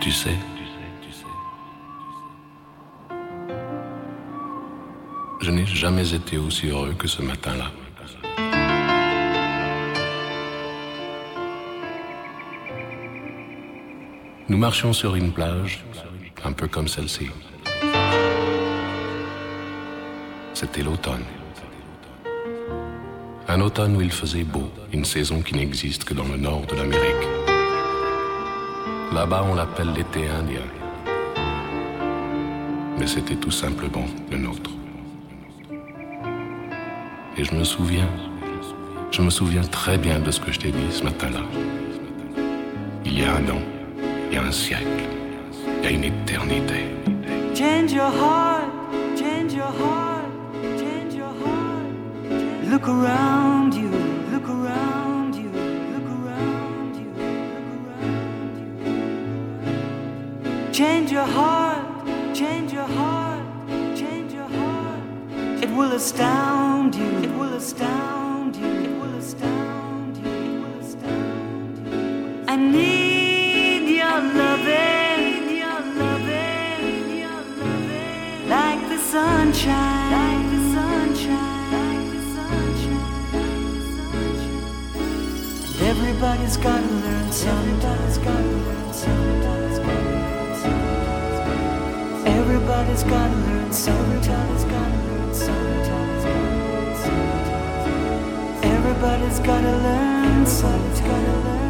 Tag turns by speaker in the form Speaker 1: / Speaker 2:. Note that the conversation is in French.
Speaker 1: tu sais. Je n'ai jamais été aussi heureux que ce matin-là. Nous marchions sur une plage, un peu comme celle-ci. C'était l'automne. Un automne où il faisait beau, une saison qui n'existe que dans le nord de l'Amérique. Là-bas, on l'appelle l'été indien. Mais c'était tout simplement le nôtre. Et je me souviens, je me souviens très bien de ce que je t'ai dit ce matin-là. Il y a un an, il y a un siècle, il y a une éternité.
Speaker 2: Change your heart, change your heart, change your heart. Look around you. Change your heart, change your heart, change your heart. It will astound you, it will astound you, it will astound you, it will astound you. I need your loving, your loving, your loving. Like the sunshine, like the sunshine, like the sunshine, like the sunshine. And everybody's gotta learn something. has gotta learn. Everybody's gotta learn summertime's gotta learn summertime has gotta learn has gotta learn